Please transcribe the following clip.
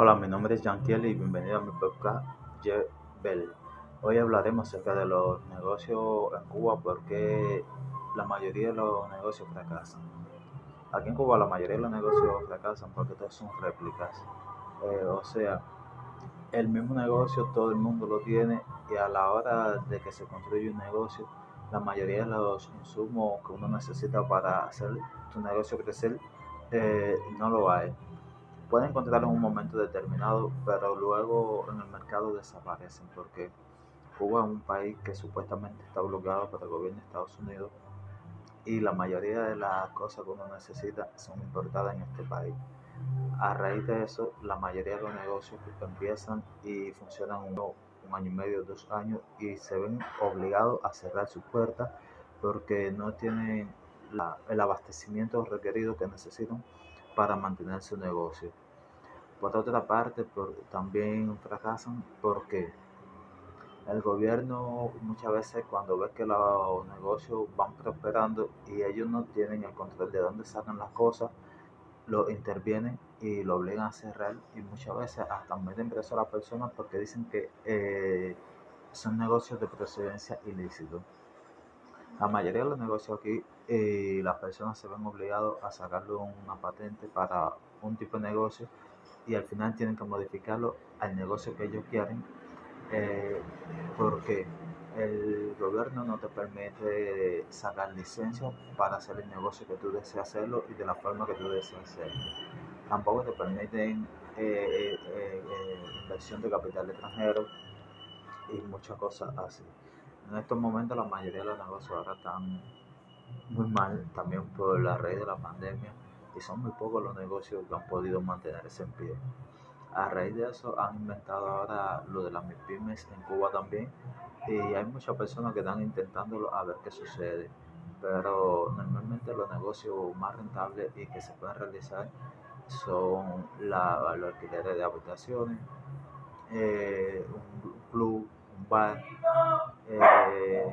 Hola, mi nombre es Jankiel y bienvenido a mi podcast Bell. Hoy hablaremos acerca de los negocios en Cuba porque la mayoría de los negocios fracasan. Aquí en Cuba la mayoría de los negocios fracasan porque todos son réplicas. Eh, o sea, el mismo negocio todo el mundo lo tiene y a la hora de que se construye un negocio, la mayoría de los insumos que uno necesita para hacer tu negocio crecer eh, no lo hay. Puede encontrarlo en un momento determinado, pero luego en el mercado desaparecen porque Cuba es un país que supuestamente está bloqueado por el gobierno de Estados Unidos y la mayoría de las cosas que uno necesita son importadas en este país. A raíz de eso, la mayoría de los negocios empiezan y funcionan un, un año y medio, dos años y se ven obligados a cerrar sus puertas porque no tienen el abastecimiento requerido que necesitan para mantener su negocio. Por otra parte, también fracasan porque el gobierno muchas veces cuando ve que los negocios van prosperando y ellos no tienen el control de dónde sacan las cosas, lo intervienen y lo obligan a cerrar y muchas veces hasta meten preso a las personas porque dicen que eh, son negocios de procedencia ilícito. La mayoría de los negocios aquí, eh, las personas se ven obligados a sacarle una patente para un tipo de negocio y al final tienen que modificarlo al negocio que ellos quieren eh, porque el gobierno no te permite sacar licencia para hacer el negocio que tú deseas hacerlo y de la forma que tú deseas hacerlo. Tampoco te permiten eh, inversión de capital extranjero y muchas cosas así. En estos momentos la mayoría de los negocios ahora están muy mal, también por la raíz de la pandemia, y son muy pocos los negocios que han podido mantenerse en pie. A raíz de eso han inventado ahora lo de las MIPIMES en Cuba también y hay muchas personas que están intentándolo a ver qué sucede. Pero normalmente los negocios más rentables y que se pueden realizar son la, los alquileres de habitaciones, eh, un club, un bar, É...